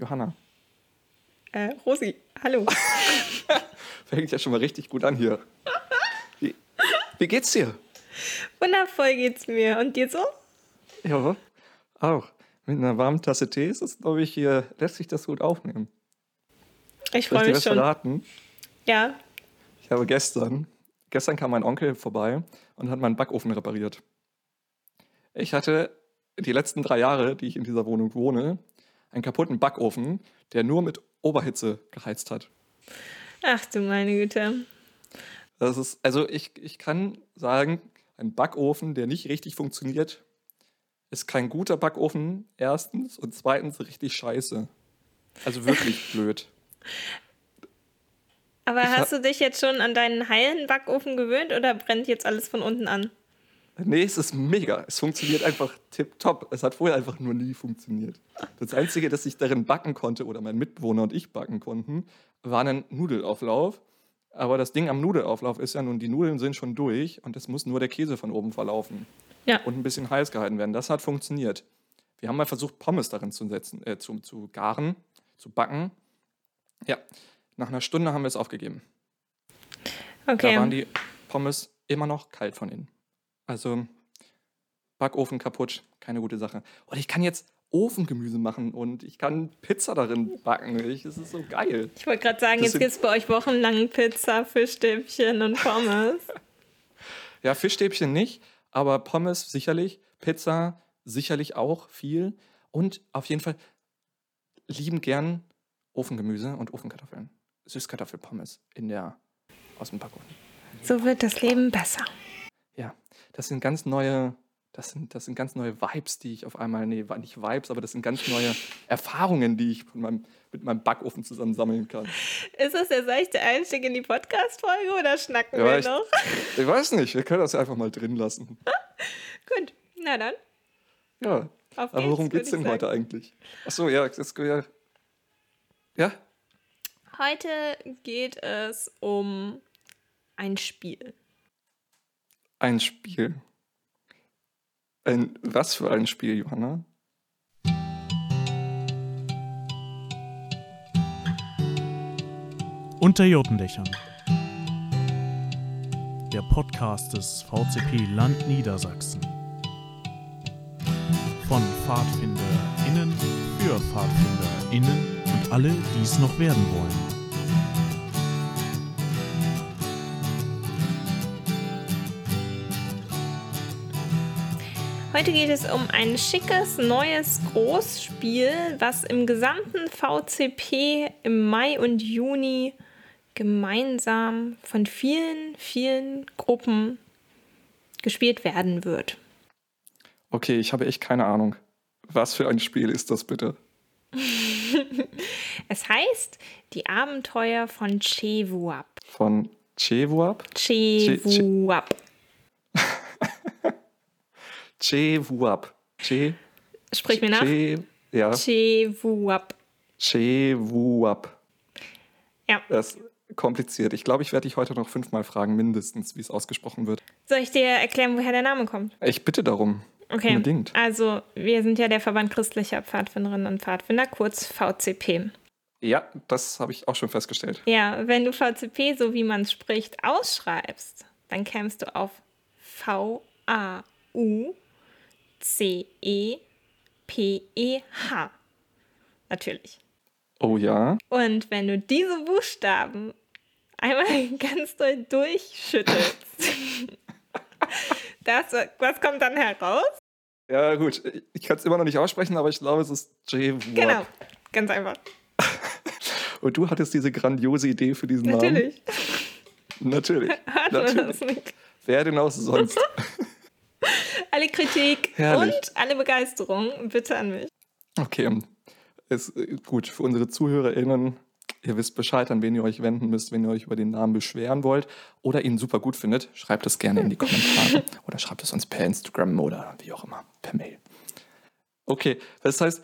Johanna. Äh, Rosi, hallo. Fängt ja schon mal richtig gut an hier. Wie, wie geht's dir? Wundervoll geht's mir. Und dir so? Ja, auch. Mit einer warmen Tasse Tee ist es, glaube ich, hier lässt sich das gut aufnehmen. Ich freue mich was schon. verraten? Ja. Ich habe gestern, gestern kam mein Onkel vorbei und hat meinen Backofen repariert. Ich hatte die letzten drei Jahre, die ich in dieser Wohnung wohne, einen kaputten Backofen, der nur mit Oberhitze geheizt hat. Ach du meine Güte. Das ist, also ich, ich kann sagen, ein Backofen, der nicht richtig funktioniert, ist kein guter Backofen, erstens, und zweitens richtig scheiße. Also wirklich blöd. Aber Ich hast du dich jetzt schon an deinen heilen Backofen gewöhnt oder brennt jetzt alles von unten an? Nee, es ist mega. Es funktioniert einfach tipptopp. Es hat vorher einfach nur nie funktioniert. Das Einzige, dass ich darin backen konnte, oder mein Mitbewohner und ich backen konnten, war ein Nudelauflauf. Aber das Ding am Nudelauflauf ist ja nun, die Nudeln sind schon durch und es muss nur der Käse von oben verlaufen. Ja. Und ein bisschen heiß gehalten werden. Das hat funktioniert. Wir haben mal versucht, Pommes darin zu setzen, äh, zu, zu garen, zu backen. Ja, nach einer Stunde haben wir es aufgegeben. Okay. Da waren die Pommes immer noch kalt von innen. Also Backofen kaputt, keine gute Sache. Und ich kann jetzt Ofengemüse machen und ich kann Pizza darin backen. Ich, das ist so geil. ich wollte gerade sagen, Das jetzt gibt es bei euch wochenlang Pizza, Fischstäbchen und Pommes. Ja, Fischstäbchen nicht, aber Pommes sicherlich, Pizza sicherlich auch viel und auf jeden Fall lieben gern Ofengemüse und Ofenkartoffeln. Süßkartoffelpommes in der aus dem Backofen. so wird das Leben besser. Ja, das sind ganz neue, das sind, das sind ganz neue Vibes, die ich auf einmal, nee, war nicht Vibes, aber das sind ganz neue Erfahrungen, die ich mit meinem, mit meinem Backofen zusammen sammeln kann. Ist das der seichte Einstieg in die Podcast-Folge oder schnacken Ja, wir ich- noch? Ich weiß nicht, wir können das ja einfach mal drin lassen. Gut, na dann. Ja, Auf aber worum geht's, geht's würd denn heute eigentlich? Achso, ja, das, ja. Ja? Heute geht es um ein Spiel. Ein Spiel. Ein, was für ein Spiel, Johanna? Unter Jotendächern. Der Podcast des VCP Land Niedersachsen. Von PfadfinderInnen für PfadfinderInnen und alle, die es noch werden wollen. Heute geht es um ein schickes neues Großspiel, was im gesamten VCP im Mai und Juni gemeinsam von vielen, vielen Gruppen gespielt werden wird. Okay, ich habe echt keine Ahnung. Was für ein Spiel ist das bitte? Es heißt Die Abenteuer von Chewuap. Von Chewuap? Chewuap. Chewuap. Che, Sprich mir nach. Che, ja, Chewuap. Chewuap. Ja. Das ist kompliziert. Ich glaube, ich werde dich heute noch fünfmal fragen, mindestens, wie es ausgesprochen wird. Soll ich dir erklären, woher der Name kommt? Ich bitte darum. Okay. Unbedingt. Also, wir sind ja der Verband christlicher Pfadfinderinnen und Pfadfinder, kurz VCP. Ja, das habe ich auch schon festgestellt. Ja, wenn du VCP, so wie man es spricht, ausschreibst, dann kämst du auf V-A-U-C-E-P-E-H. Natürlich. Oh ja. Und wenn du diese Buchstaben einmal ganz doll durchschüttelst, das, was kommt dann heraus? Ja, gut. Ich kann es immer noch nicht aussprechen, aber ich glaube, es ist Chewuap. Genau, ganz einfach. Und du hattest diese grandiose Idee für diesen Namen. Natürlich. Natürlich. Hat man Natürlich. das nicht. Wer denn auch sonst? Alle Kritik Herrlich. und alle Begeisterung bitte an mich. Okay, ist äh, gut für unsere ZuhörerInnen. Ihr wisst Bescheid, an wen ihr euch wenden müsst, wenn ihr euch über den Namen beschweren wollt oder ihn super gut findet. Schreibt es gerne in die Kommentare oder schreibt es uns per Instagram oder wie auch immer, per Mail. Okay, das heißt,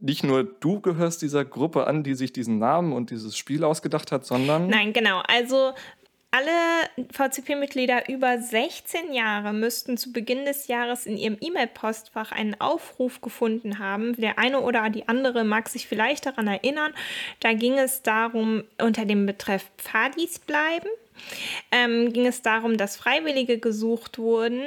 nicht nur du gehörst dieser Gruppe an, die sich diesen Namen und dieses Spiel ausgedacht hat, sondern Nein, genau. Also alle VCP-Mitglieder über 16 Jahre müssten zu Beginn des Jahres in ihrem E-Mail-Postfach einen Aufruf gefunden haben. Der eine oder die andere mag sich vielleicht daran erinnern. Da ging es darum, unter dem Betreff Pfadis bleiben. Ähm, ging es darum, dass Freiwillige gesucht wurden,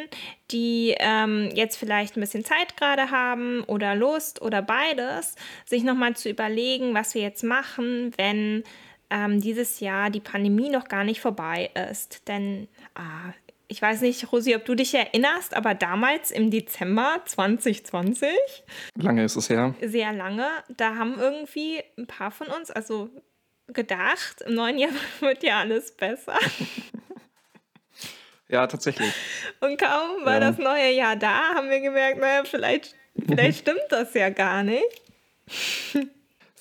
die ähm, jetzt vielleicht ein bisschen Zeit gerade haben oder Lust oder beides, sich nochmal zu überlegen, was wir jetzt machen, wenn ähm, dieses Jahr die Pandemie noch gar nicht vorbei ist. Denn ah, ich weiß nicht, Rosi, ob du dich erinnerst, aber damals im Dezember 2020. Lange ist es her. Sehr lange. Da haben irgendwie ein paar von uns, also gedacht, im neuen Jahr wird ja alles besser. ja, tatsächlich. Und kaum war ja. das neue Jahr da, haben wir gemerkt, naja, vielleicht, vielleicht stimmt das ja gar nicht.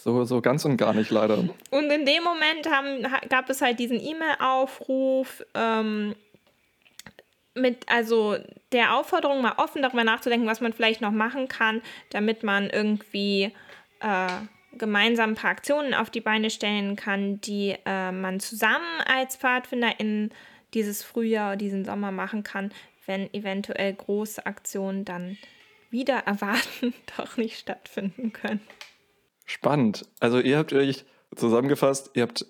So, so ganz und gar nicht, leider. Und in dem Moment haben, gab es halt diesen E-Mail-Aufruf ähm, mit, also der Aufforderung, mal offen darüber nachzudenken, was man vielleicht noch machen kann, damit man irgendwie äh, gemeinsam ein paar Aktionen auf die Beine stellen kann, die äh, man zusammen als Pfadfinder in dieses Frühjahr, diesen Sommer machen kann, wenn eventuell große Aktionen dann wieder erwarten doch nicht stattfinden können. Spannend. Also ihr habt euch zusammengefasst, ihr habt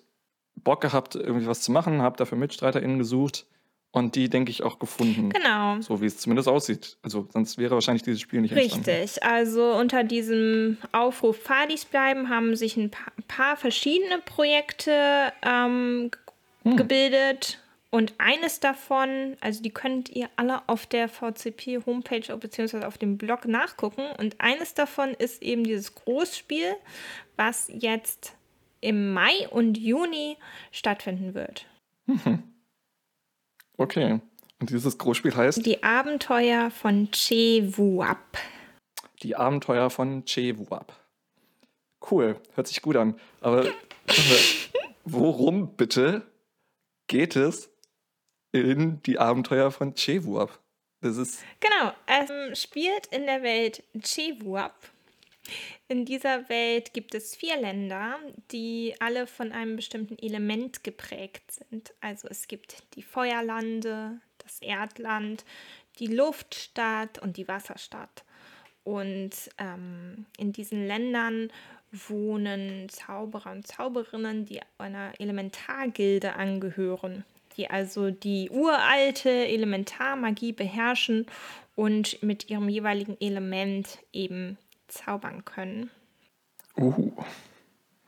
Bock gehabt, irgendwie was zu machen, habt dafür MitstreiterInnen gesucht und die, denke ich, auch gefunden. Genau. So wie es zumindest aussieht. Also sonst wäre wahrscheinlich dieses Spiel nicht entstanden. Richtig. Also unter diesem Aufruf Fadis bleiben haben sich ein paar, paar verschiedene Projekte ähm, hm. gebildet und eines davon, also die könnt ihr alle auf der VCP-Homepage bzw. auf dem Blog nachgucken. Und eines davon ist eben dieses Großspiel, was jetzt im Mai und Juni stattfinden wird. Mhm. Okay. Und dieses Großspiel heißt? Die Abenteuer von Che Wuap. Die Abenteuer von Che Wuap. Cool, hört sich gut an. Aber worum bitte geht es in die Abenteuer von Chewuap. Das ist genau, es spielt in der Welt Chewuap. In dieser Welt gibt es vier Länder, die alle von einem bestimmten Element geprägt sind. Also es gibt die Feuerlande, das Erdland, die Luftstadt und die Wasserstadt. Und ähm, in diesen Ländern wohnen Zauberer und Zauberinnen, die einer Elementargilde angehören die also die uralte Elementarmagie beherrschen und mit ihrem jeweiligen Element eben zaubern können. Uh,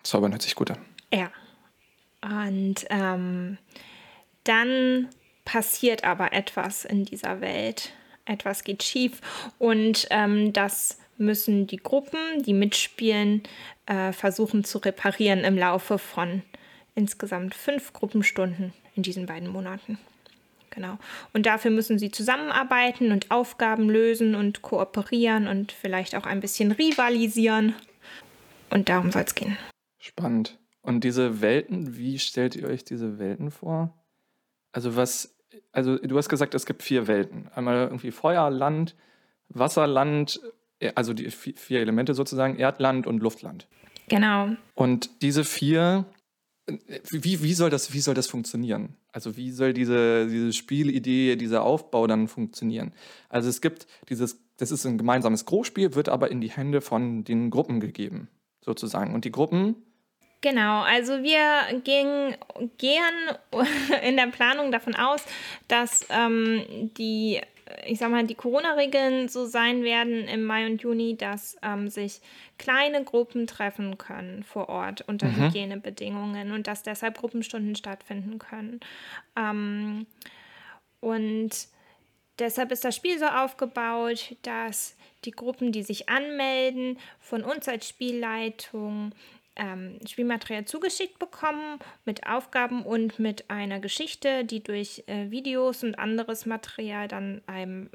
zaubern hört sich gut an. Ja. Und ähm, dann passiert aber etwas in dieser Welt. Etwas geht schief und ähm, das müssen die Gruppen, die mitspielen, äh, versuchen zu reparieren im Laufe von insgesamt fünf Gruppenstunden in diesen beiden Monaten. Genau. Und dafür müssen sie zusammenarbeiten und Aufgaben lösen und kooperieren und vielleicht auch ein bisschen rivalisieren. Und darum soll es gehen. Spannend. Und diese Welten, wie stellt ihr euch diese Welten vor? Also was, also du hast gesagt, es gibt vier Welten. Einmal irgendwie Feuer, Land, Wasserland, äh, also die vier Elemente sozusagen, Erdland und Luftland. Genau. Und diese vier wie, wie, soll das, wie soll das funktionieren? Also wie soll diese, diese Spielidee, dieser Aufbau dann funktionieren? Also es gibt dieses, das ist ein gemeinsames Großspiel, wird aber in die Hände von den Gruppen gegeben, sozusagen. Und die Gruppen Genau, also wir gehen, gehen in der Planung davon aus, dass ähm, die ich sag mal, die Corona-Regeln so sein werden im Mai und Juni, dass ähm, sich kleine Gruppen treffen können vor Ort unter mhm. Hygienebedingungen und dass deshalb Gruppenstunden stattfinden können. Ähm, und deshalb ist das Spiel so aufgebaut, dass die Gruppen, die sich anmelden, von uns als Spielleitung ähm, Spielmaterial zugeschickt bekommen mit Aufgaben und mit einer Geschichte, die durch äh, Videos und anderes Material dann einem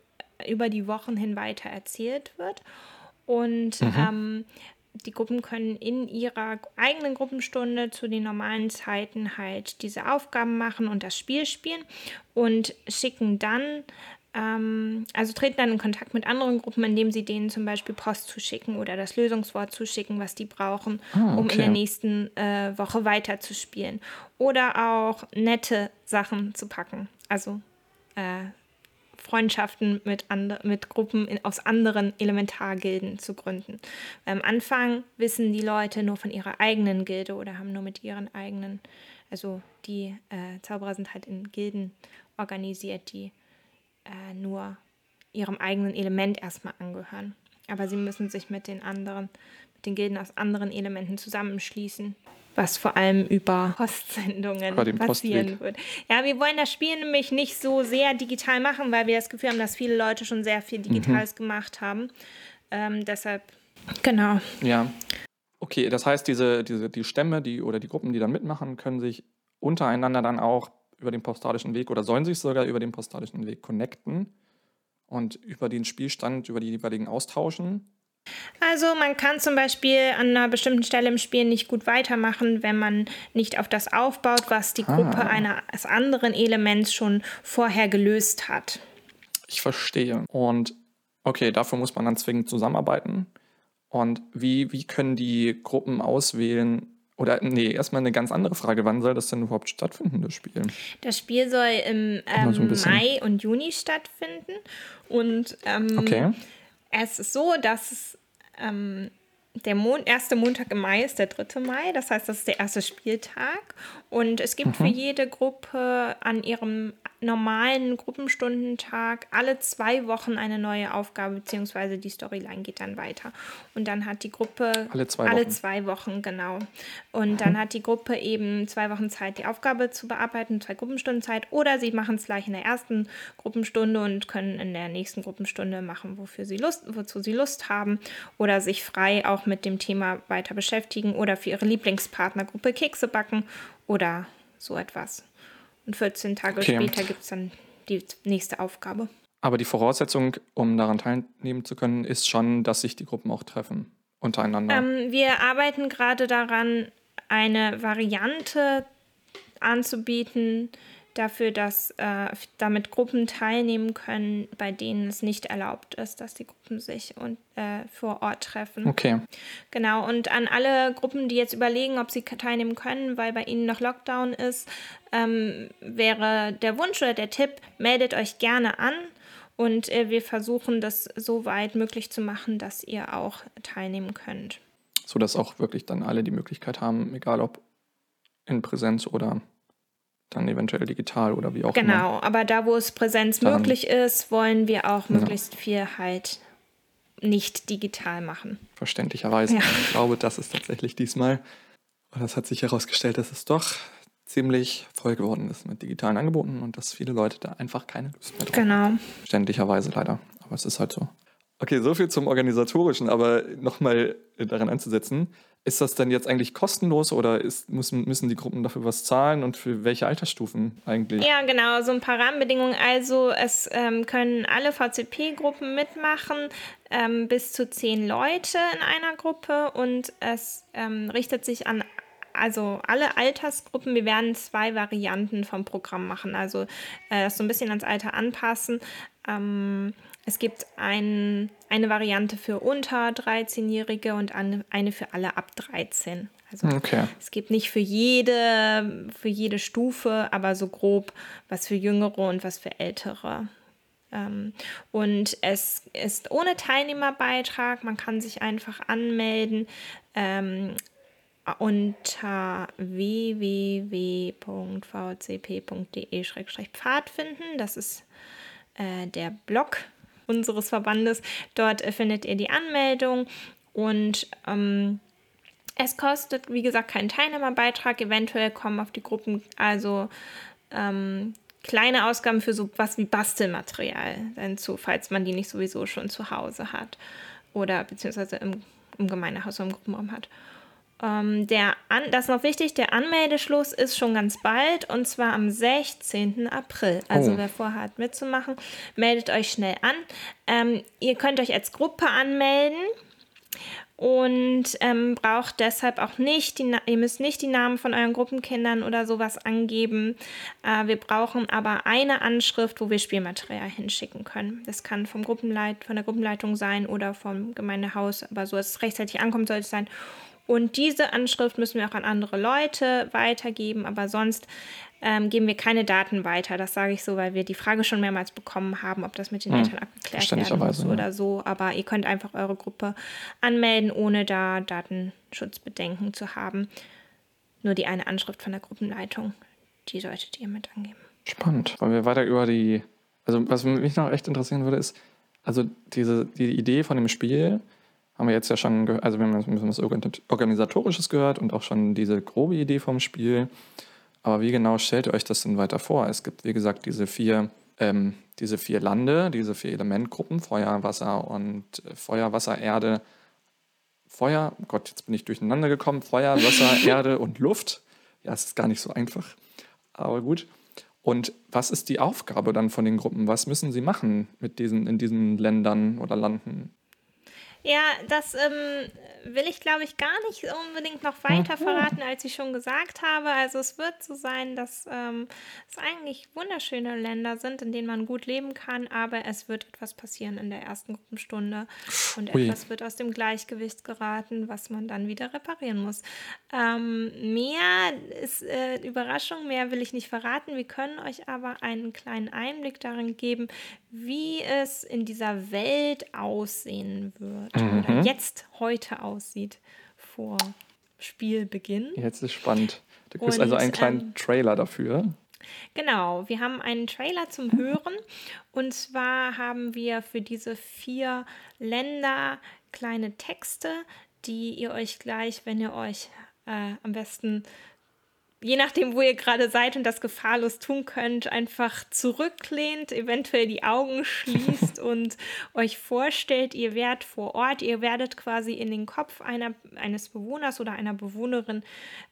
über die Wochen hin weiter erzählt wird. Und mhm. ähm, die Gruppen können in ihrer eigenen Gruppenstunde zu den normalen Zeiten halt diese Aufgaben machen und das Spiel spielen und schicken dann also treten dann in Kontakt mit anderen Gruppen, indem sie denen zum Beispiel Post zuschicken oder das Lösungswort zuschicken, was die brauchen, Ah, um in okay. der nächsten äh, Woche weiterzuspielen. Oder auch nette Sachen zu packen. Also äh, Freundschaften mit, and mit Gruppen in, aus anderen Elementargilden zu gründen. Am Anfang wissen die Leute nur von ihrer eigenen Gilde oder haben nur mit ihren eigenen, also die äh, Zauberer sind halt in Gilden organisiert, die äh, nur ihrem eigenen Element erstmal angehören. Aber sie müssen sich mit den anderen, mit den Gilden aus anderen Elementen zusammenschließen. Was vor allem über Postsendungen passieren Postweg. wird. Ja, wir wollen das Spiel nämlich nicht so sehr digital machen, weil wir das Gefühl haben, dass viele Leute schon sehr viel Digitales gemacht haben. Ähm, deshalb, genau. Ja. Okay, das heißt, diese, diese, die Stämme die, oder die Gruppen, die dann mitmachen, können sich untereinander dann auch über den postalischen Weg oder sollen sich sogar über den postalischen Weg connecten und über den Spielstand, über die jeweiligen austauschen. Also man kann zum Beispiel an einer bestimmten Stelle im Spiel nicht gut weitermachen, wenn man nicht auf das aufbaut, was die Gruppe Ah. eines anderen Elements schon vorher gelöst hat. Ich verstehe. Und okay, dafür muss man dann zwingend zusammenarbeiten. Und wie, wie können die Gruppen auswählen? Oder nee, erstmal eine ganz andere Frage. Wann soll das denn überhaupt stattfinden, das Spiel? Das Spiel soll im so ähm, bisschen. Mai und Juni stattfinden. Und ähm, Okay. es ist so, dass ähm, der Mon erste Montag im Mai ist der 3. Mai. Das heißt, das ist der erste Spieltag. Und es gibt für jede Gruppe an ihrem normalen Gruppenstundentag alle zwei Wochen eine neue Aufgabe, beziehungsweise die Storyline geht dann weiter. Und dann hat die Gruppe Alle zwei alle Wochen. zwei Wochen, genau. Und dann hat die Gruppe eben zwei Wochen Zeit, die Aufgabe zu bearbeiten, zwei Gruppenstunden Zeit. Oder sie machen es gleich in der ersten Gruppenstunde und können in der nächsten Gruppenstunde machen, wofür sie Lust, wozu sie Lust haben. Oder sich frei auch mit dem Thema weiter beschäftigen oder für ihre Lieblingspartnergruppe Kekse backen oder so etwas. Und 14 Tage Okay. später gibt es dann die nächste Aufgabe. Aber die Voraussetzung, um daran teilnehmen zu können, ist schon, dass sich die Gruppen auch treffen untereinander. Ähm, wir arbeiten gerade daran, eine Variante anzubieten dafür, dass äh, damit Gruppen teilnehmen können, bei denen es nicht erlaubt ist, dass die Gruppen sich und, äh, vor Ort treffen. okay. Genau, und an alle Gruppen, die jetzt überlegen, ob sie teilnehmen können, weil bei ihnen noch Lockdown ist, ähm, wäre der Wunsch oder der Tipp, meldet euch gerne an und äh, wir versuchen das so weit möglich zu machen, dass ihr auch teilnehmen könnt. So dass auch wirklich dann alle die Möglichkeit haben, egal ob in Präsenz oder dann eventuell digital oder wie auch immer. Genau, aber da, wo es Präsenz Daran- möglich ist, wollen wir auch Ja. möglichst viel halt nicht digital machen. Verständlicherweise. Ja. Ich glaube, das ist tatsächlich diesmal. Und das hat sich herausgestellt, dass es doch ziemlich voll geworden ist mit digitalen Angeboten und dass viele Leute da einfach keine Lust mehr drauf haben. Genau. Verständlicherweise leider. Aber es ist halt so. Okay, so viel zum Organisatorischen, aber nochmal daran anzusetzen. Ist das denn jetzt eigentlich kostenlos oder ist, müssen, müssen die Gruppen dafür was zahlen und für welche Altersstufen eigentlich? Ja, genau, so ein paar Rahmenbedingungen. Also es ähm, können alle VCP-Gruppen mitmachen, ähm, bis zu zehn Leute in einer Gruppe und es ähm, richtet sich an also alle Altersgruppen. Wir werden zwei Varianten vom Programm machen, also äh, das so ein bisschen ans Alter anpassen. Ähm, es gibt ein, eine Variante für unter 13-Jährige und eine, für alle ab 13. Also Okay. es gibt nicht für jede, für jede Stufe, aber so grob was für Jüngere und was für Ältere. Ähm, und es ist ohne Teilnehmerbeitrag. Man kann sich einfach anmelden ähm, unter www.vcp.de-pfadfinden. Das ist äh, der Blog unseres Verbandes. Dort äh, findet ihr die Anmeldung und ähm, es kostet, wie gesagt, keinen Teilnehmerbeitrag. Eventuell kommen auf die Gruppen also ähm, kleine Ausgaben für so was wie Bastelmaterial hinzu, falls man die nicht sowieso schon zu Hause hat oder beziehungsweise im, im Gemeindehaus oder im Gruppenraum hat. Ähm, der An das ist noch wichtig, der Anmeldeschluss ist schon ganz bald und zwar am 16. April. Also Oh. wer vorhat mitzumachen, meldet euch schnell an. Ähm, ihr könnt euch als Gruppe anmelden und ähm, braucht deshalb auch nicht, die, ihr müsst nicht die Namen von euren Gruppenkindern oder sowas angeben. Äh, wir brauchen aber eine Anschrift, wo wir Spielmaterial hinschicken können. Das kann vom Gruppenleit, von der Gruppenleitung sein oder vom Gemeindehaus, aber so, dass es rechtzeitig ankommt, sollte es sein. Und diese Anschrift müssen wir auch an andere Leute weitergeben, aber sonst ähm, geben wir keine Daten weiter. Das sage ich so, weil wir die Frage schon mehrmals bekommen haben, ob das mit den hm, Eltern abgeklärt werden muss ja. oder so. Aber ihr könnt einfach eure Gruppe anmelden, ohne da Datenschutzbedenken zu haben. Nur die eine Anschrift von der Gruppenleitung, die solltet ihr mit angeben. Spannend. Wollen wir weiter über die, also was mich noch echt interessieren würde, ist, also diese, die Idee von dem Spiel, haben wir jetzt ja schon, also wir haben was Organisatorisches gehört und auch schon diese grobe Idee vom Spiel. Aber wie genau stellt ihr euch das denn weiter vor? Es gibt, wie gesagt, diese vier, ähm, diese vier Lande, diese vier Elementgruppen, Feuer, Wasser und äh, Feuer, Wasser, Erde. Feuer, oh Gott, jetzt bin ich durcheinander gekommen. Feuer, Wasser, Erde und Luft. Ja, es ist gar nicht so einfach. Aber gut. Und was ist die Aufgabe dann von den Gruppen? Was müssen sie machen mit diesen, in diesen Ländern oder Landen? Ja, das ähm, will ich, glaube ich, gar nicht unbedingt noch weiter mhm. verraten, als ich schon gesagt habe. Also es wird so sein, dass ähm, es eigentlich wunderschöne Länder sind, in denen man gut leben kann, aber es wird etwas passieren in der ersten Gruppenstunde und Ui. etwas wird aus dem Gleichgewicht geraten, was man dann wieder reparieren muss. Ähm, mehr ist äh, Überraschung, mehr will ich nicht verraten. Wir können euch aber einen kleinen Einblick darin geben, wie es in dieser Welt aussehen wird mhm. oder jetzt heute aussieht vor Spielbeginn. Jetzt ist spannend. Du kriegst also einen kleinen ähm, Trailer dafür. Genau, wir haben einen Trailer zum Hören und zwar haben wir für diese vier Länder kleine Texte, die ihr euch gleich, wenn ihr euch äh, am besten je nachdem, wo ihr gerade seid und das gefahrlos tun könnt, einfach zurücklehnt, eventuell die Augen schließt und euch vorstellt, ihr werdet vor Ort, ihr werdet quasi in den Kopf einer, eines Bewohners oder einer Bewohnerin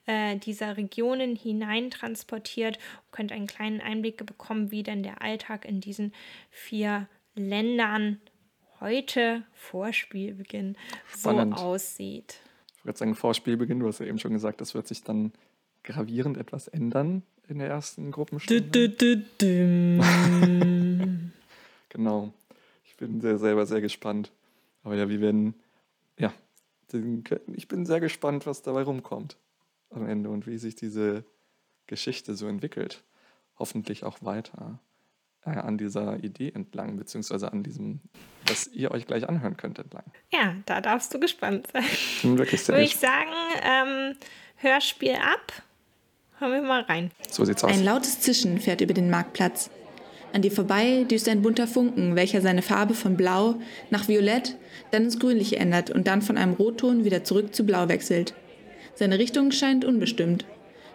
äh, dieser Regionen hineintransportiert und könnt einen kleinen Einblick bekommen, wie denn der Alltag in diesen vier Ländern heute vor Spielbeginn Spannend. so aussieht. Ich würde sagen, vor Spielbeginn, du hast ja eben schon gesagt, das wird sich dann gravierend etwas ändern in der ersten Gruppenstunde. Du, du, du, genau. Ich bin sehr, selber sehr gespannt. Aber ja, wir werden, ja, ich bin sehr gespannt, was dabei rumkommt am Ende und wie sich diese Geschichte so entwickelt. Hoffentlich auch weiter äh, an dieser Idee entlang, beziehungsweise an diesem, was ihr euch gleich anhören könnt entlang. Ja, da darfst du gespannt sein. Ich bin wirklich sehr Würde ich sagen, ähm, Hörspiel ab Hören wir mal rein. So sieht's aus. Ein lautes Zischen fährt über den Marktplatz. An dir vorbei düst ein bunter Funken, welcher seine Farbe von Blau nach Violett, dann ins Grünliche ändert und dann von einem Rotton wieder zurück zu Blau wechselt. Seine Richtung scheint unbestimmt.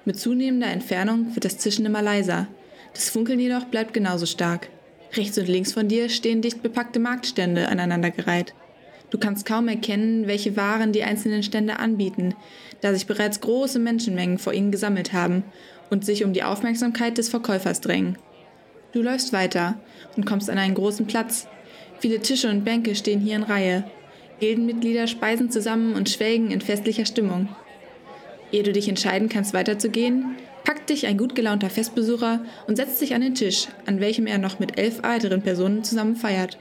Mit zunehmender Entfernung wird das Zischen immer leiser. Das Funkeln jedoch bleibt genauso stark. Rechts und links von dir stehen dicht bepackte Marktstände aneinandergereiht. Du kannst kaum erkennen, welche Waren die einzelnen Stände anbieten, da sich bereits große Menschenmengen vor ihnen gesammelt haben und sich um die Aufmerksamkeit des Verkäufers drängen. Du läufst weiter und kommst an einen großen Platz. Viele Tische und Bänke stehen hier in Reihe. Gildenmitglieder speisen zusammen und schwelgen in festlicher Stimmung. Ehe du dich entscheiden kannst, weiterzugehen, packt dich ein gut gelaunter Festbesucher und setzt sich an den Tisch, an welchem er noch mit elf weiteren Personen zusammen feiert.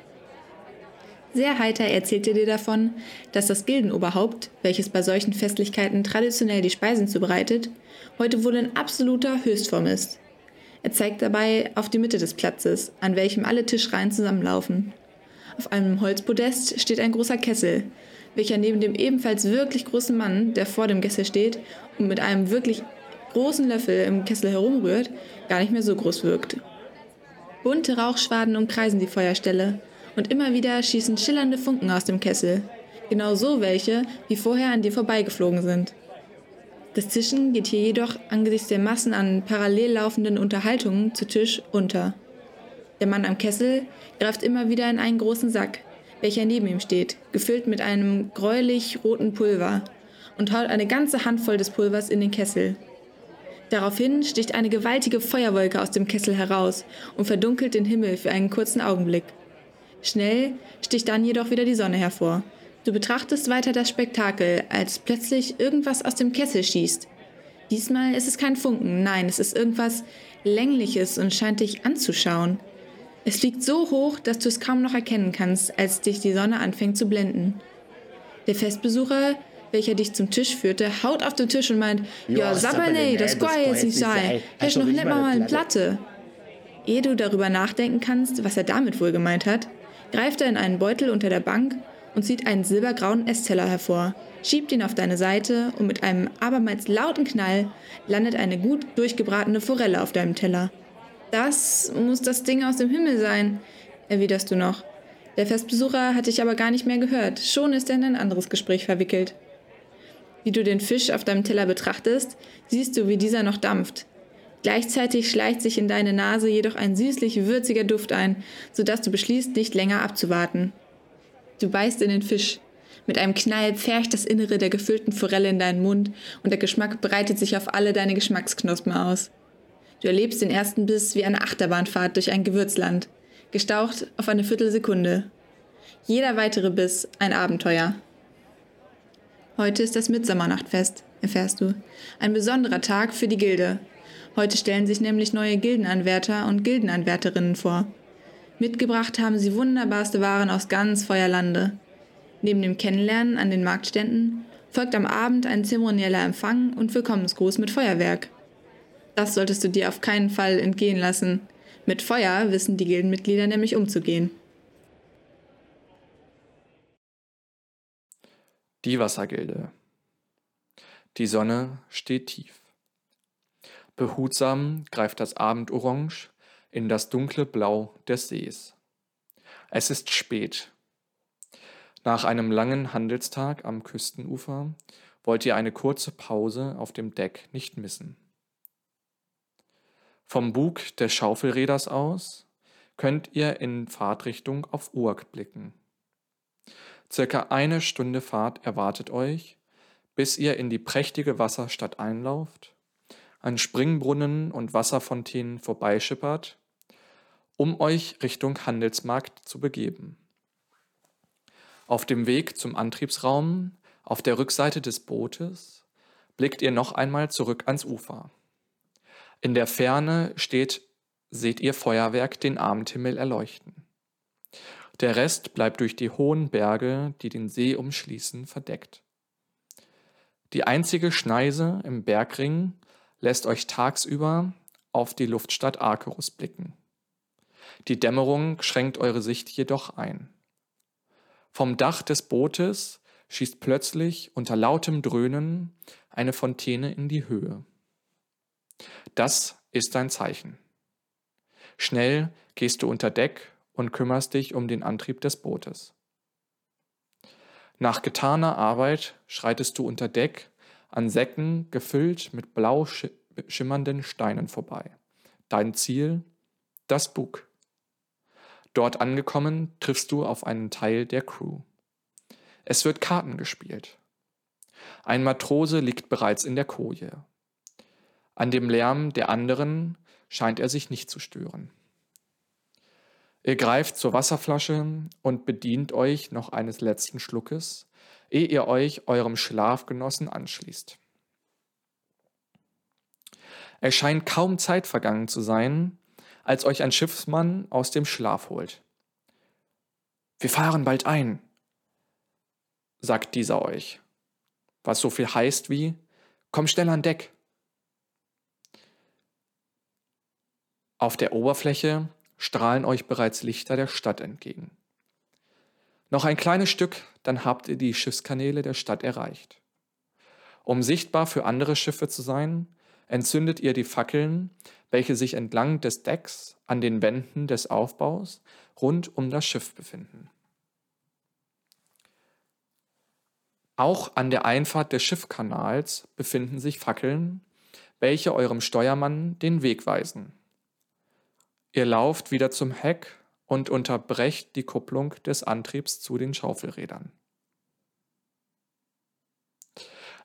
Sehr heiter erzählt er dir davon, dass das Gildenoberhaupt, welches bei solchen Festlichkeiten traditionell die Speisen zubereitet, heute wohl in absoluter Höchstform ist. Er zeigt dabei auf die Mitte des Platzes, an welchem alle Tischreihen zusammenlaufen. Auf einem Holzpodest steht ein großer Kessel, welcher neben dem ebenfalls wirklich großen Mann, der vor dem Kessel steht und mit einem wirklich großen Löffel im Kessel herumrührt, gar nicht mehr so groß wirkt. Bunte Rauchschwaden umkreisen die Feuerstelle und immer wieder schießen schillernde Funken aus dem Kessel. Genau so welche, wie vorher an dir vorbeigeflogen sind. Das Zischen geht hier jedoch angesichts der Massen an parallel laufenden Unterhaltungen zu Tisch unter. Der Mann am Kessel greift immer wieder in einen großen Sack, welcher neben ihm steht, gefüllt mit einem gräulich roten Pulver, und haut eine ganze Handvoll des Pulvers in den Kessel. Daraufhin sticht eine gewaltige Feuerwolke aus dem Kessel heraus und verdunkelt den Himmel für einen kurzen Augenblick. Schnell sticht dann jedoch wieder die Sonne hervor, Du betrachtest weiter das Spektakel, als plötzlich irgendwas aus dem Kessel schießt. Diesmal ist es kein Funken, nein, es ist irgendwas Längliches und scheint dich anzuschauen. Es fliegt so hoch, dass du es kaum noch erkennen kannst, als dich die Sonne anfängt zu blenden. Der Festbesucher, welcher dich zum Tisch führte, haut auf den Tisch und meint, ja, Sabberley, das kann jetzt nicht sein. Hast noch nicht mal eine Platte. Ehe du darüber nachdenken kannst, was er damit wohl gemeint hat, greift er in einen Beutel unter der Bank und zieht einen silbergrauen Essteller hervor, schiebt ihn auf deine Seite und mit einem abermals lauten Knall landet eine gut durchgebratene Forelle auf deinem Teller. Das muss das Ding aus dem Himmel sein, erwiderst du noch. Der Festbesucher hat dich aber gar nicht mehr gehört. Schon ist er in ein anderes Gespräch verwickelt. Wie du den Fisch auf deinem Teller betrachtest, siehst du, wie dieser noch dampft. Gleichzeitig schleicht sich in deine Nase jedoch ein süßlich würziger Duft ein, sodass du beschließt, nicht länger abzuwarten. Du beißt in den Fisch. Mit einem Knall pfercht das Innere der gefüllten Forelle in deinen Mund und der Geschmack breitet sich auf alle deine Geschmacksknospen aus. Du erlebst den ersten Biss wie eine Achterbahnfahrt durch ein Gewürzland, gestaucht auf eine Viertelsekunde. Jeder weitere Biss ein Abenteuer. Heute ist das Mitsommernachtfest, erfährst du. Ein besonderer Tag für die Gilde. Heute stellen sich nämlich neue Gildenanwärter und Gildenanwärterinnen vor. Mitgebracht haben sie wunderbarste Waren aus ganz Feuerlande. Neben dem Kennenlernen an den Marktständen folgt am Abend ein zeremonieller Empfang und Willkommensgruß mit Feuerwerk. Das solltest du dir auf keinen Fall entgehen lassen. Mit Feuer wissen die Gildenmitglieder nämlich umzugehen. Die Wassergilde. Die Sonne steht tief. Behutsam greift das Abendorange in das dunkle Blau des Sees. Es ist spät. Nach einem langen Handelstag am Küstenufer wollt ihr eine kurze Pause auf dem Deck nicht missen. Vom Bug des Schaufelräders aus könnt ihr in Fahrtrichtung auf Urk blicken. Circa eine Stunde Fahrt erwartet euch, bis ihr in die prächtige Wasserstadt einlauft an Springbrunnen und Wasserfontänen vorbeischippert, um euch Richtung Handelsmarkt zu begeben. Auf dem Weg zum Antriebsraum, auf der Rückseite des Bootes, blickt ihr noch einmal zurück ans Ufer. In der Ferne steht, seht ihr Feuerwerk den Abendhimmel erleuchten. Der Rest bleibt durch die hohen Berge, die den See umschließen, verdeckt. Die einzige Schneise im Bergring lässt euch tagsüber auf die Luftstadt Arkerus blicken. Die Dämmerung schränkt eure Sicht jedoch ein. Vom Dach des Bootes schießt plötzlich unter lautem Dröhnen eine Fontäne in die Höhe. Das ist ein Zeichen. Schnell gehst du unter Deck und kümmerst dich um den Antrieb des Bootes. Nach getaner Arbeit schreitest du unter Deck an Säcken gefüllt mit blau schimmernden Steinen vorbei. Dein Ziel? Das Bug. Dort angekommen triffst du auf einen Teil der Crew. Es wird Karten gespielt. Ein Matrose liegt bereits in der Koje. An dem Lärm der anderen scheint er sich nicht zu stören. Ihr greift zur Wasserflasche und bedient euch noch eines letzten Schluckes, ehe ihr euch eurem Schlafgenossen anschließt. Es scheint kaum Zeit vergangen zu sein, als euch ein Schiffsmann aus dem Schlaf holt. Wir fahren bald ein, sagt dieser euch, was so viel heißt wie, komm schnell an Deck. Auf der Oberfläche strahlen euch bereits Lichter der Stadt entgegen. Noch ein kleines Stück, dann habt ihr die Schiffskanäle der Stadt erreicht. Um sichtbar für andere Schiffe zu sein, entzündet ihr die Fackeln, welche sich entlang des Decks an den Wänden des Aufbaus rund um das Schiff befinden. Auch an der Einfahrt des Schiffkanals befinden sich Fackeln, welche eurem Steuermann den Weg weisen. Ihr lauft wieder zum Heck und unterbrecht die Kupplung des Antriebs zu den Schaufelrädern.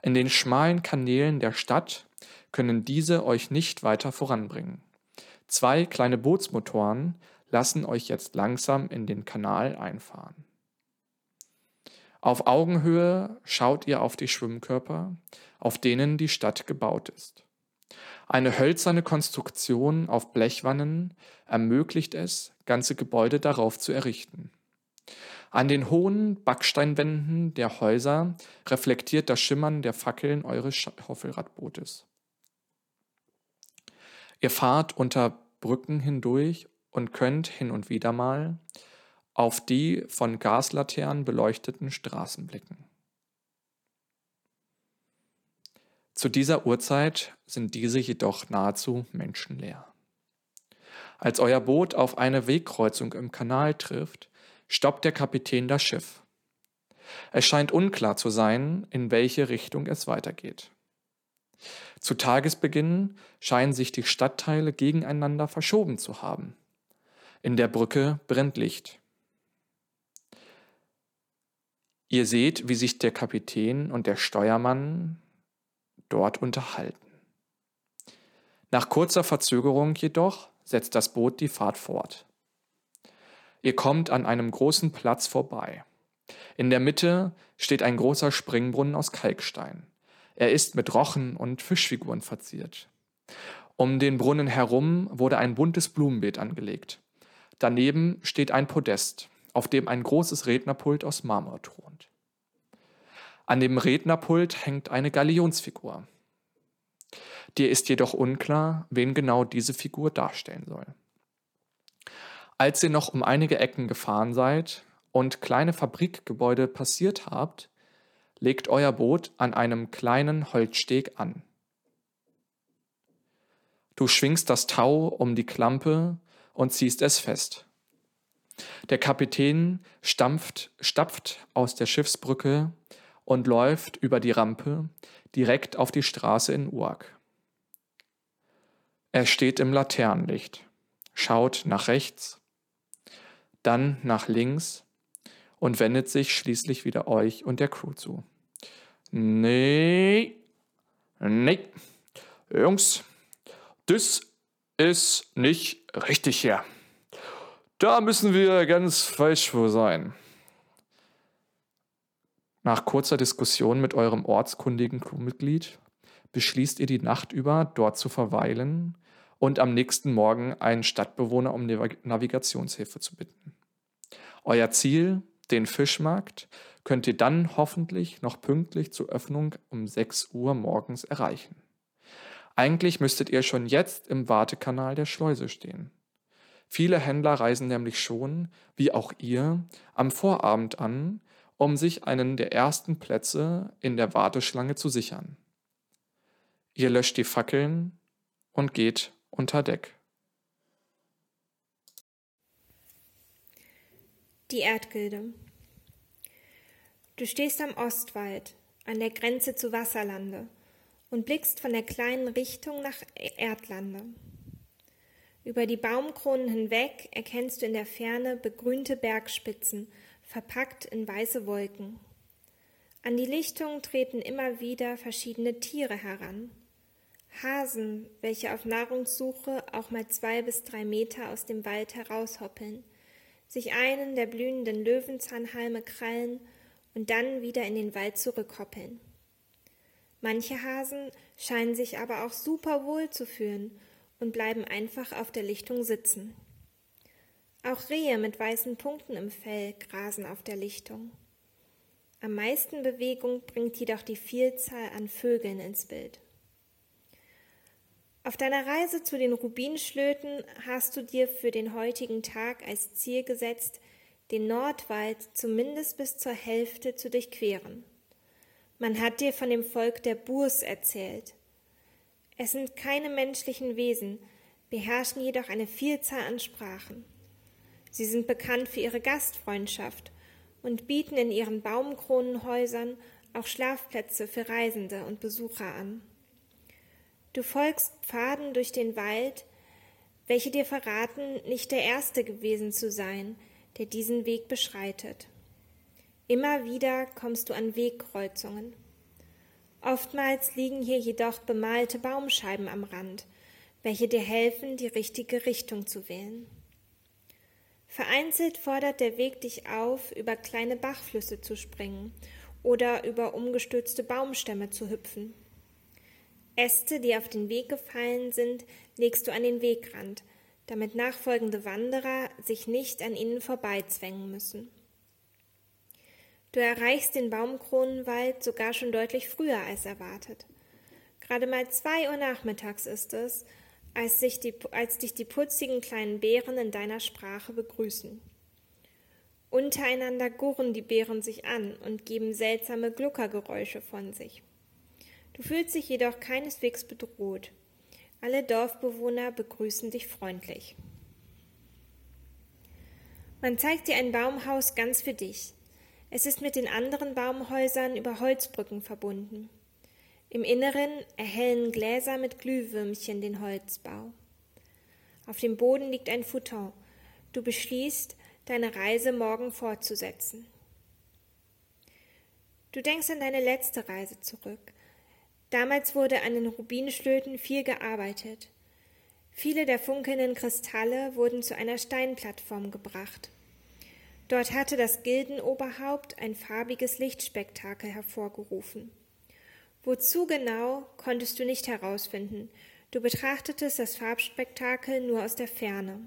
In den schmalen Kanälen der Stadt können diese euch nicht weiter voranbringen. Zwei kleine Bootsmotoren lassen euch jetzt langsam in den Kanal einfahren. Auf Augenhöhe schaut ihr auf die Schwimmkörper, auf denen die Stadt gebaut ist. Eine hölzerne Konstruktion auf Blechwannen ermöglicht es, ganze Gebäude darauf zu errichten. An den hohen Backsteinwänden der Häuser reflektiert das Schimmern der Fackeln eures Schaufelradbootes. Ihr fahrt unter Brücken hindurch und könnt hin und wieder mal auf die von Gaslaternen beleuchteten Straßen blicken. Zu dieser Uhrzeit sind diese jedoch nahezu menschenleer. Als euer Boot auf eine Wegkreuzung im Kanal trifft, stoppt der Kapitän das Schiff. Es scheint unklar zu sein, in welche Richtung es weitergeht. Zu Tagesbeginn scheinen sich die Stadtteile gegeneinander verschoben zu haben. In der Brücke brennt Licht. Ihr seht, wie sich der Kapitän und der Steuermann dort unterhalten. Nach kurzer Verzögerung jedoch setzt das Boot die Fahrt fort. Ihr kommt an einem großen Platz vorbei. In der Mitte steht ein großer Springbrunnen aus Kalkstein. Er ist mit Rochen und Fischfiguren verziert. Um den Brunnen herum wurde ein buntes Blumenbeet angelegt. Daneben steht ein Podest, auf dem ein großes Rednerpult aus Marmor thront. An dem Rednerpult hängt eine Galionsfigur. Dir ist jedoch unklar, wen genau diese Figur darstellen soll. Als ihr noch um einige Ecken gefahren seid und kleine Fabrikgebäude passiert habt, legt euer Boot an einem kleinen Holzsteg an. Du schwingst das Tau um die Klampe und ziehst es fest. Der Kapitän stampft, stapft aus der Schiffsbrücke und läuft über die Rampe direkt auf die Straße in Uag. Er steht im Laternenlicht, schaut nach rechts, dann nach links und wendet sich schließlich wieder euch und der Crew zu. Nee, nee, Jungs, das ist nicht richtig hier. Da müssen wir ganz falsch vor sein. Nach kurzer Diskussion mit eurem ortskundigen Crewmitglied beschließt ihr die Nacht über dort zu verweilen und am nächsten Morgen einen Stadtbewohner um Navigationshilfe zu bitten. Euer Ziel, den Fischmarkt, könnt ihr dann hoffentlich noch pünktlich zur Öffnung um 6 Uhr morgens erreichen. Eigentlich müsstet ihr schon jetzt im Wartekanal der Schleuse stehen. Viele Händler reisen nämlich schon, wie auch ihr, am Vorabend an, um sich einen der ersten Plätze in der Warteschlange zu sichern. Ihr löscht die Fackeln und geht unter Deck. Die Erdgilde. Du stehst am Ostwald, an der Grenze zu Wasserlande, und blickst von der kleinen Richtung nach Erdlande. Über die Baumkronen hinweg erkennst du in der Ferne begrünte Bergspitzen, verpackt in weiße Wolken. An die Lichtung treten immer wieder verschiedene Tiere heran. Hasen, welche auf Nahrungssuche auch mal zwei bis drei Meter aus dem Wald heraushoppeln, sich einen der blühenden Löwenzahnhalme krallen und dann wieder in den Wald zurückhoppeln. Manche Hasen scheinen sich aber auch super wohl zu fühlen und bleiben einfach auf der Lichtung sitzen. Auch Rehe mit weißen Punkten im Fell grasen auf der Lichtung. Am meisten Bewegung bringt jedoch die Vielzahl an Vögeln ins Bild. Auf deiner Reise zu den Rubinschlöten hast du dir für den heutigen Tag als Ziel gesetzt, den Nordwald zumindest bis zur Hälfte zu durchqueren. Man hat dir von dem Volk der Burs erzählt. Es sind keine menschlichen Wesen, beherrschen jedoch eine Vielzahl an Sprachen. Sie sind bekannt für ihre Gastfreundschaft und bieten in ihren Baumkronenhäusern auch Schlafplätze für Reisende und Besucher an. Du folgst Pfaden durch den Wald, welche dir verraten, nicht der Erste gewesen zu sein, der diesen Weg beschreitet. Immer wieder kommst du an Wegkreuzungen. Oftmals liegen hier jedoch bemalte Baumscheiben am Rand, welche dir helfen, die richtige Richtung zu wählen. Vereinzelt fordert der Weg dich auf, über kleine Bachflüsse zu springen oder über umgestürzte Baumstämme zu hüpfen. Äste, die auf den Weg gefallen sind, legst du an den Wegrand, damit nachfolgende Wanderer sich nicht an ihnen vorbeizwängen müssen. Du erreichst den Baumkronenwald sogar schon deutlich früher als erwartet. Gerade mal zwei Uhr nachmittags ist es, als, die, als dich die putzigen kleinen Bären in deiner Sprache begrüßen. Untereinander gurren die Bären sich an und geben seltsame Gluckergeräusche von sich. Du fühlst dich jedoch keineswegs bedroht. Alle Dorfbewohner begrüßen dich freundlich. Man zeigt dir ein Baumhaus ganz für dich. Es ist mit den anderen Baumhäusern über Holzbrücken verbunden. Im Inneren erhellen Gläser mit Glühwürmchen den Holzbau. Auf dem Boden liegt ein Futon. Du beschließt, deine Reise morgen fortzusetzen. Du denkst an deine letzte Reise zurück. Damals wurde an den Rubinschlöten viel gearbeitet. Viele der funkelnden Kristalle wurden zu einer Steinplattform gebracht. Dort hatte das Gildenoberhaupt ein farbiges Lichtspektakel hervorgerufen. Wozu genau, konntest du nicht herausfinden. Du betrachtetest das Farbspektakel nur aus der Ferne.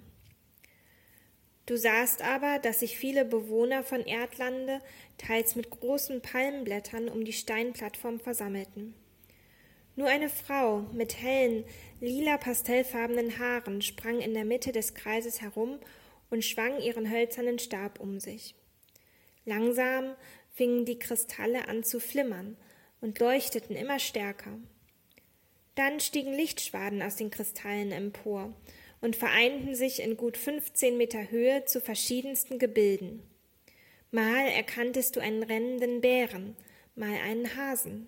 Du sahst aber, dass sich viele Bewohner von Erdlande teils mit großen Palmenblättern um die Steinplattform versammelten. Nur eine Frau mit hellen, lila pastellfarbenen Haaren sprang in der Mitte des Kreises herum und schwang ihren hölzernen Stab um sich. Langsam fingen die Kristalle an zu flimmern und leuchteten immer stärker. Dann stiegen Lichtschwaden aus den Kristallen empor und vereinten sich in gut fünfzehn Meter Höhe zu verschiedensten Gebilden. Mal erkanntest du einen rennenden Bären, mal einen Hasen.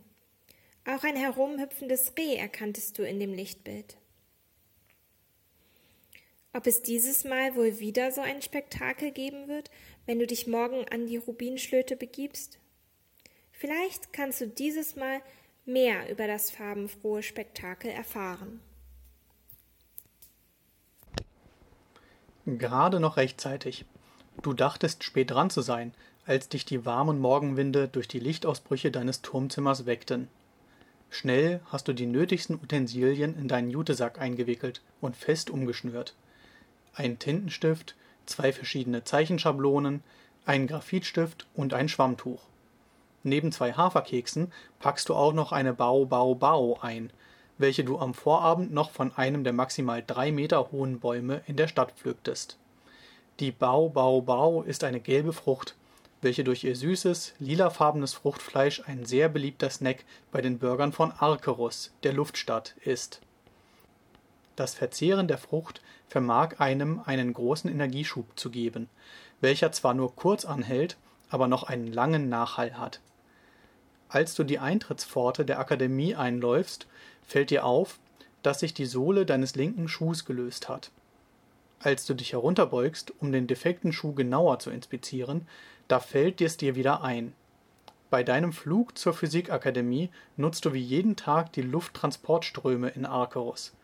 Auch ein herumhüpfendes Reh erkanntest du in dem Lichtbild. Ob es dieses Mal wohl wieder so ein Spektakel geben wird, wenn du dich morgen an die Rubinschlöte begibst? Vielleicht kannst du dieses Mal mehr über das farbenfrohe Spektakel erfahren. Gerade noch rechtzeitig. Du dachtest spät dran zu sein, als dich die warmen Morgenwinde durch die Lichtausbrüche deines Turmzimmers weckten. Schnell hast du die nötigsten Utensilien in deinen Jutesack eingewickelt und fest umgeschnürt. Ein Tintenstift, zwei verschiedene Zeichenschablonen, ein Graphitstift und ein Schwammtuch. Neben zwei Haferkeksen packst du auch noch eine Bau Bau Bau ein, welche du am Vorabend noch von einem der maximal drei Meter hohen Bäume in der Stadt pflücktest. Die Bau Bau Bau ist eine gelbe Frucht, welche durch ihr süßes, lilafarbenes Fruchtfleisch ein sehr beliebter Snack bei den Bürgern von Arkerus, der Luftstadt, ist. Das Verzehren der Frucht vermag einem einen großen Energieschub zu geben, welcher zwar nur kurz anhält, aber noch einen langen Nachhall hat. Als du die Eintrittspforte der Akademie einläufst, fällt dir auf, dass sich die Sohle deines linken Schuhs gelöst hat. Als du dich herunterbeugst, um den defekten Schuh genauer zu inspizieren, da fällt dir's dir wieder ein. Bei deinem Flug zur Physikakademie nutzt du wie jeden Tag die Lufttransportströme in Arkerus.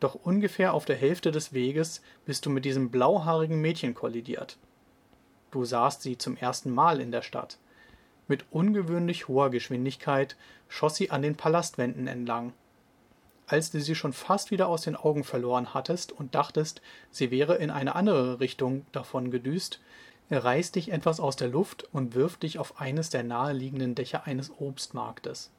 Doch ungefähr auf der Hälfte des Weges bist du mit diesem blauhaarigen Mädchen kollidiert. Du sahst sie zum ersten Mal in der Stadt. Mit ungewöhnlich hoher Geschwindigkeit schoss sie an den Palastwänden entlang. Als du sie schon fast wieder aus den Augen verloren hattest und dachtest, sie wäre in eine andere Richtung davon gedüst, reißt dich etwas aus der Luft und wirft dich auf eines der naheliegenden Dächer eines Obstmarktes.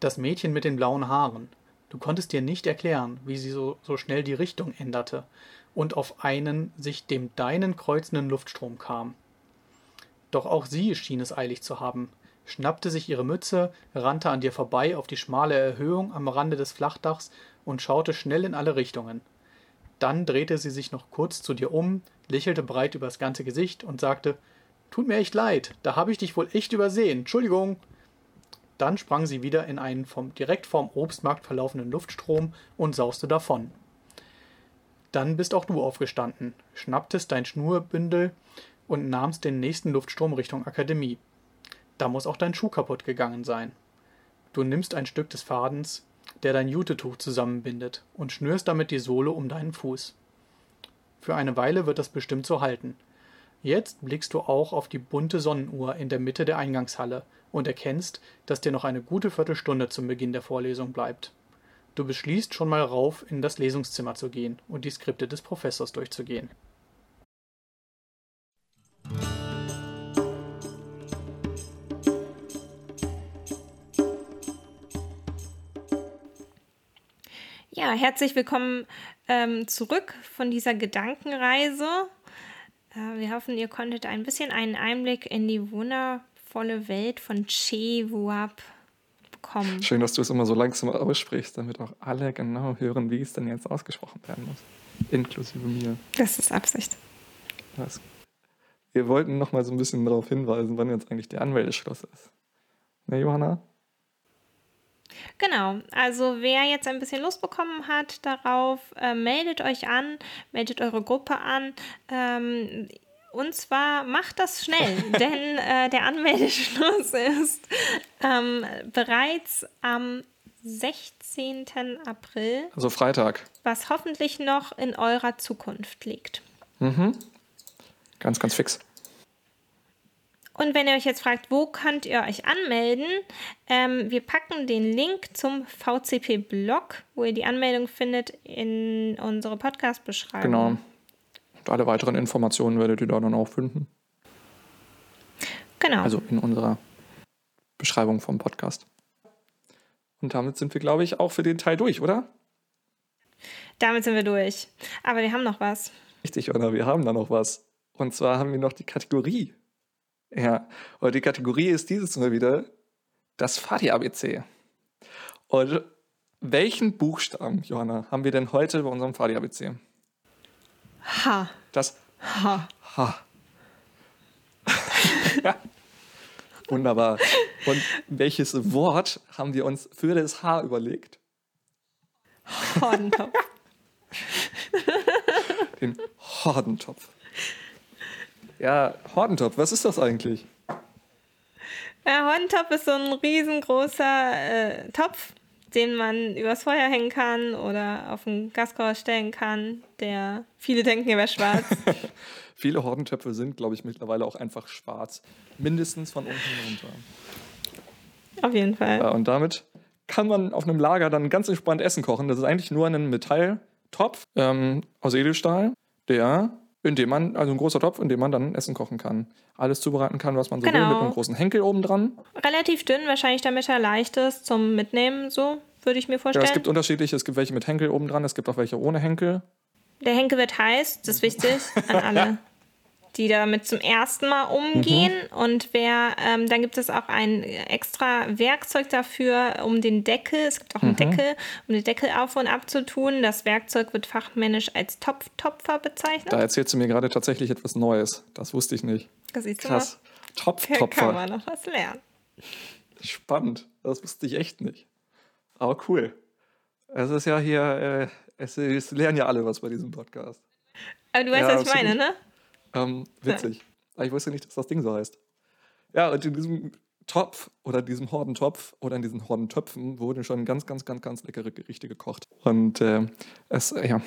Das Mädchen mit den blauen Haaren. Du konntest dir nicht erklären, wie sie so, so schnell die Richtung änderte und auf einen sich dem deinen kreuzenden Luftstrom kam. Doch auch sie schien es eilig zu haben, schnappte sich ihre Mütze, rannte an dir vorbei auf die schmale Erhöhung am Rande des Flachdachs und schaute schnell in alle Richtungen. Dann drehte sie sich noch kurz zu dir um, lächelte breit übers ganze Gesicht und sagte Tut mir echt leid, da habe ich dich wohl echt übersehen. Entschuldigung. Dann sprang sie wieder in einen vom, direkt vorm Obstmarkt verlaufenden Luftstrom und sauste davon. Dann bist auch du aufgestanden, schnapptest dein Schnurbündel und nahmst den nächsten Luftstrom Richtung Akademie. Da muss auch dein Schuh kaputt gegangen sein. Du nimmst ein Stück des Fadens, der dein Jutetuch zusammenbindet, und schnürst damit die Sohle um deinen Fuß. Für eine Weile wird das bestimmt so halten – Jetzt blickst du auch auf die bunte Sonnenuhr in der Mitte der Eingangshalle und erkennst, dass dir noch eine gute Viertelstunde zum Beginn der Vorlesung bleibt. Du beschließt schon mal rauf, in das Lesungszimmer zu gehen und die Skripte des Professors durchzugehen. Ja, herzlich willkommen ähm, zurück von dieser Gedankenreise. Äh, wir hoffen, ihr konntet ein bisschen einen Einblick in die wundervolle Welt von Che Wuab bekommen. Schön, dass du es immer so langsam aussprichst, damit auch alle genau hören, wie es denn jetzt ausgesprochen werden muss. Inklusive mir. Das ist Absicht. Was? Wir wollten noch mal so ein bisschen darauf hinweisen, wann jetzt eigentlich der Anmeldeschluss ist. Ne, Johanna? Genau, also wer jetzt ein bisschen Lust bekommen hat darauf, äh, meldet euch an, meldet eure Gruppe an. Ähm, und zwar macht das schnell, denn äh, der Anmeldeschluss ist ähm, bereits am 16. April, Also Freitag. was hoffentlich noch in eurer Zukunft liegt. Mhm. Ganz, ganz fix. Und wenn ihr euch jetzt fragt, wo könnt ihr euch anmelden, ähm, wir packen den Link zum VCP-Blog, wo ihr die Anmeldung findet, in unsere Podcast-Beschreibung. Genau. Und alle weiteren Informationen werdet ihr da dann auch finden. Genau. Also in unserer Beschreibung vom Podcast. Und damit sind wir, glaube ich, auch für den Teil durch, oder? Damit sind wir durch. Aber wir haben noch was. Richtig, oder? Wir haben da noch was. Und zwar haben wir noch die Kategorie. Ja, und die Kategorie ist dieses Mal wieder das Fadi-ABC. Und welchen Buchstaben, Johanna, haben wir denn heute bei unserem Fadi-ABC? Ha. Das Ha. H. ja. Wunderbar. Und welches Wort haben wir uns für das H überlegt? Hordentopf. Den Hordentopf. Ja, Hordentopf, was ist das eigentlich? Der Hordentopf ist so ein riesengroßer äh, Topf, den man übers Feuer hängen kann oder auf den Gaskocher stellen kann. Der viele denken, er wäre schwarz. Viele Hordentöpfe sind, glaube ich, mittlerweile auch einfach schwarz. Mindestens von unten runter. Auf jeden Fall. Ja, und damit kann man auf einem Lager dann ganz entspannt Essen kochen. Das ist eigentlich nur ein Metalltopf ähm, aus Edelstahl, der, in dem man, also ein großer Topf, in dem man dann Essen kochen kann. Alles zubereiten kann, was man so will, Genau. mit einem großen Henkel oben dran. Relativ dünn, wahrscheinlich damit er leicht ist zum Mitnehmen, so würde ich mir Ja, vorstellen. es gibt unterschiedliche, es gibt welche mit Henkel oben dran, es gibt auch welche ohne Henkel. Der Henkel wird heiß, das ist wichtig an alle, die damit zum ersten Mal umgehen. Und wer, ähm, dann gibt es auch ein extra Werkzeug dafür, um den Deckel, es gibt auch einen Deckel, um den Deckel auf und ab zu tun. Das Werkzeug wird fachmännisch als Topftopfer bezeichnet. Da erzählst du mir gerade tatsächlich etwas Neues. Das wusste ich nicht. das du Krass. mal. Hier kann Topftopfer. man noch was lernen. Spannend. Das wusste ich echt nicht. Aber cool. Es ist ja hier, äh, es, es lernen ja alle was bei diesem Podcast. Aber du weißt, Ja, was ich meine, ne? Ähm, witzig. Aber ich wusste nicht, dass das Ding so heißt. Ja, und in diesem Topf oder diesem Hordentopf oder in diesen Hordentöpfen wurden schon ganz, ganz, ganz, ganz leckere Gerichte gekocht. Und äh, es, äh, ja,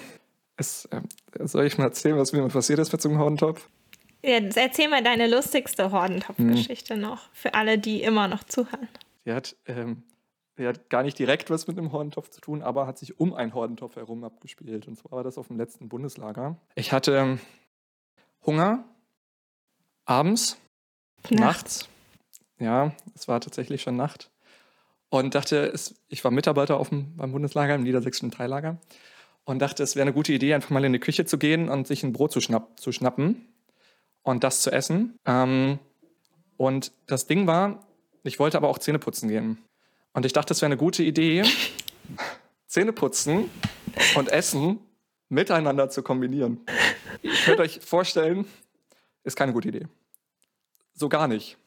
es, äh, soll ich mal erzählen, was mir passiert ist mit so einem Hordentopf? Ja, erzähl mal deine lustigste Hordentopf-Geschichte Mhm. noch. Für alle, die immer noch zuhören. Die hat, ähm, die hat gar nicht direkt was mit einem Hordentopf zu tun, aber hat sich um einen Hordentopf herum abgespielt. Und zwar war das auf dem letzten Bundeslager. Ich hatte ähm, Hunger abends, nachts. Ja, es war tatsächlich schon Nacht. Und dachte, es, ich war Mitarbeiter auf dem, beim Bundeslager, im niedersächsischen Teillager. Und dachte, es wäre eine gute Idee, einfach mal in die Küche zu gehen und sich ein Brot zu, schnapp, zu schnappen und das zu essen. Ähm, und das Ding war, ich wollte aber auch Zähne putzen gehen. Und ich dachte, es wäre eine gute Idee, Zähne putzen und Essen miteinander zu kombinieren. Ihr könnt euch vorstellen, ist keine gute Idee. So gar nicht.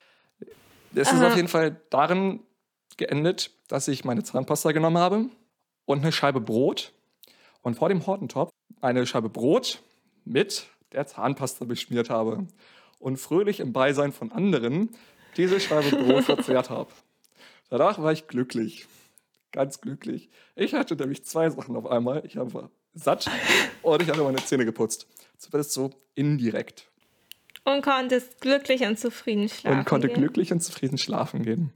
Es ist Aha. auf jeden Fall darin geendet, dass ich meine Zahnpasta genommen habe und eine Scheibe Brot und vor dem Hortentopf eine Scheibe Brot mit der Zahnpasta beschmiert habe und fröhlich im Beisein von anderen diese Scheibe Brot verzehrt habe. Danach war ich glücklich. Ganz glücklich. Ich hatte nämlich zwei Sachen auf einmal. Ich war satt und ich hatte meine Zähne geputzt. Zumindest so indirekt. Und konntest glücklich und zufrieden schlafen. und konnte gehen. glücklich und zufrieden schlafen gehen.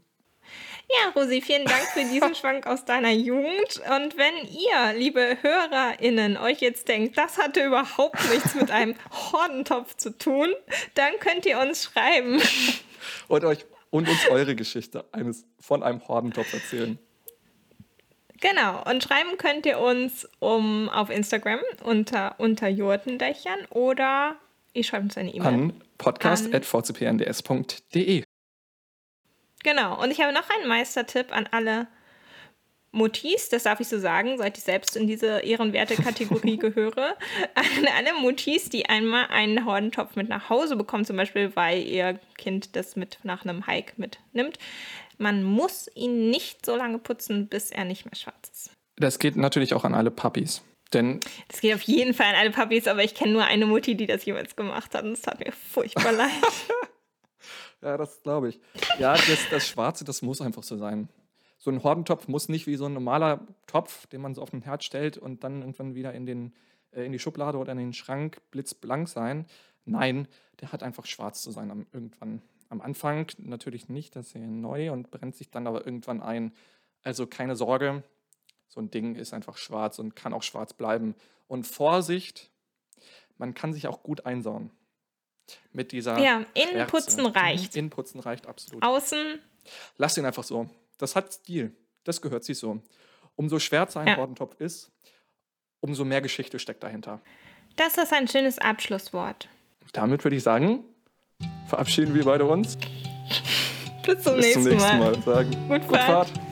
Ja, Rosi, vielen Dank für diesen Schwank aus deiner Jugend. Und wenn ihr, liebe HörerInnen, euch jetzt denkt, das hatte überhaupt nichts mit einem Hordentopf zu tun, dann könnt ihr uns schreiben. Und euch und uns eure Geschichte eines von einem Hordentopf erzählen. Genau, und schreiben könnt ihr uns um auf Instagram unter, unter Jurtendächern oder ihr schreibt uns eine E-Mail. An podcast.vcpnds.de. Genau, und ich habe noch einen Meistertipp an alle Mutis, das darf ich so sagen, seit ich selbst in diese ehrenwerte Kategorie gehöre. An alle Mutis, die einmal einen Hordentopf mit nach Hause bekommen, zum Beispiel, weil ihr Kind das mit nach einem Hike mitnimmt. Man muss ihn nicht so lange putzen, bis er nicht mehr schwarz ist. Das geht natürlich auch an alle Puppies. Denn Das geht auf jeden Fall an alle Puppies, aber ich kenne nur eine Mutti, die das jemals gemacht hat und es tat mir furchtbar leid. Ja, das glaube ich. Ja, das, das Schwarze, das muss einfach so sein. So ein Hordentopf muss nicht wie so ein normaler Topf, den man so auf den Herd stellt und dann irgendwann wieder in, den, äh, in die Schublade oder in den Schrank blitzblank sein. Nein, der hat einfach schwarz zu sein am, irgendwann. Am Anfang natürlich nicht, das ist ja neu und brennt sich dann aber irgendwann ein. Also keine Sorge, so ein Ding ist einfach schwarz und kann auch schwarz bleiben. Und Vorsicht, man kann sich auch gut einsauen. Mit dieser Ja, Schwärze. Innenputzen reicht. Innenputzen reicht absolut. Außen, Lass ihn einfach so. Das hat Stil. Das gehört sich so. Umso schwärzer ein Ja. Hordentopf ist, umso mehr Geschichte steckt dahinter. das ist ein schönes Abschlusswort. Damit würde ich sagen, verabschieden wir beide uns. Bis zum, Bis zum nächsten, nächsten Mal. Mal. Sagen. Gut Gut Fahrt. Fahrt.